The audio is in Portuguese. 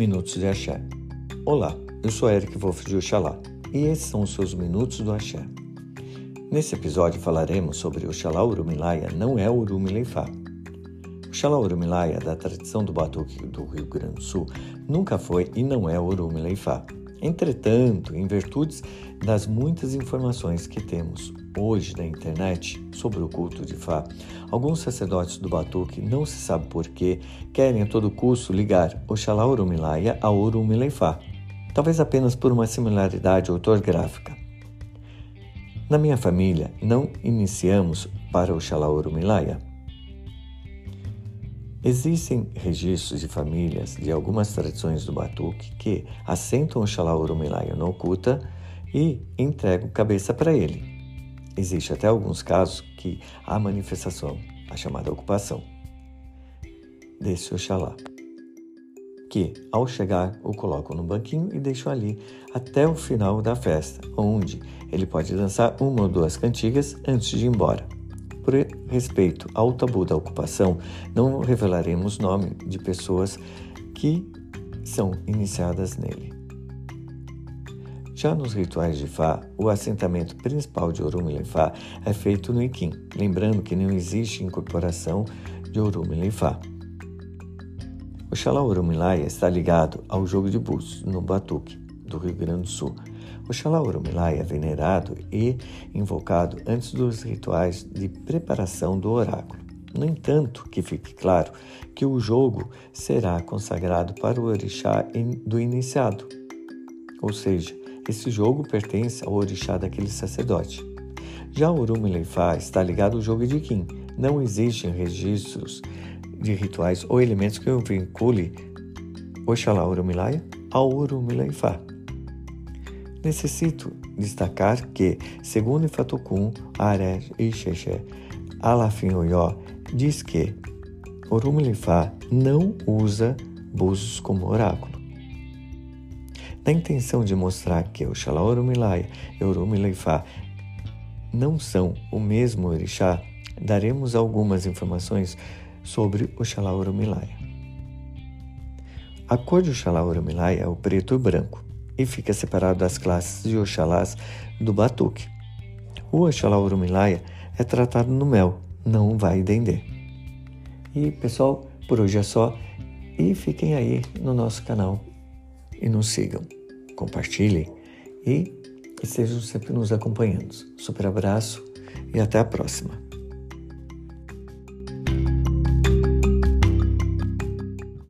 Minutos de Axé. Olá, eu sou Eric Wolff de Oxalá e esses são os seus Minutos do Axé. Nesse episódio falaremos sobre Oxalá Urumilaia não é Urumileifá. Oxalá Urumilaia, da tradição do Batuque do Rio Grande do Sul, nunca foi e não é Urumileifá. Entretanto, em virtude das muitas informações que temos hoje na internet sobre o culto de Fá, alguns sacerdotes do Batuque, não se sabe porquê, querem a todo custo ligar Oxalá Urumilaia a Urumileifá, talvez apenas por uma similaridade ortográfica. Na minha família, não iniciamos para Oxalá Urumilaia. Existem registros de famílias de algumas tradições do Batuque que assentam Oxalá Urumilaia no Okuta e entregam cabeça para ele. Existe até alguns casos que há manifestação, a chamada ocupação desse Oxalá, que ao chegar o colocam no banquinho e deixam ali até o final da festa, onde ele pode dançar uma ou duas cantigas antes de ir embora. Por respeito ao tabu da ocupação, não revelaremos nome de pessoas que são iniciadas nele. Já nos rituais de Fá, o assentamento principal de Orum Fá é feito no Iquim, lembrando que não existe incorporação de Orum Fá. O Xalá Orumilaya está ligado ao jogo de búzios no Batuque, do Rio Grande do Sul, Oxalá Orumilai é venerado e invocado antes dos rituais de preparação do oráculo. No entanto, que fique claro que o jogo será consagrado para o orixá do iniciado, ou seja, esse jogo pertence ao orixá daquele sacerdote. Já o Urumileifá está ligado ao jogo de Kim. Não existem registros de rituais ou elementos que o vincule Oxalá Urumilaya ao Urumileifá. Necessito destacar que, segundo Ifatukum, Are e Xexé, Alafim Oyó diz que Orumilifá não usa búzios como oráculo. Na intenção de mostrar que o Xalaorumilai e Orumilifá não são o mesmo orixá, daremos algumas informações sobre o Xalaorumilai. A cor de Xalaorumilai é o preto e branco e fica separado das classes de Oxalás do Batuque. O Oxalá Urumilaia é tratado no mel, não vai dendê. E pessoal, por hoje é só e fiquem aí no nosso canal e nos sigam, compartilhem e estejam sempre nos acompanhando. Super abraço e até a próxima.